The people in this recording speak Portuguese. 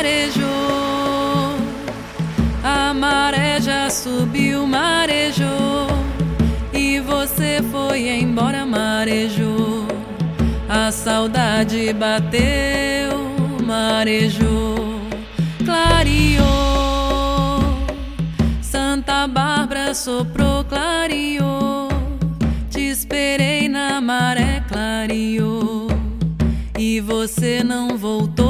marejo, a maré já subiu, marejou. E você foi embora, marejou. A saudade bateu, marejou, clareou. Santa Bárbara soprou, clareou. Te esperei na maré, clareou. E você não voltou.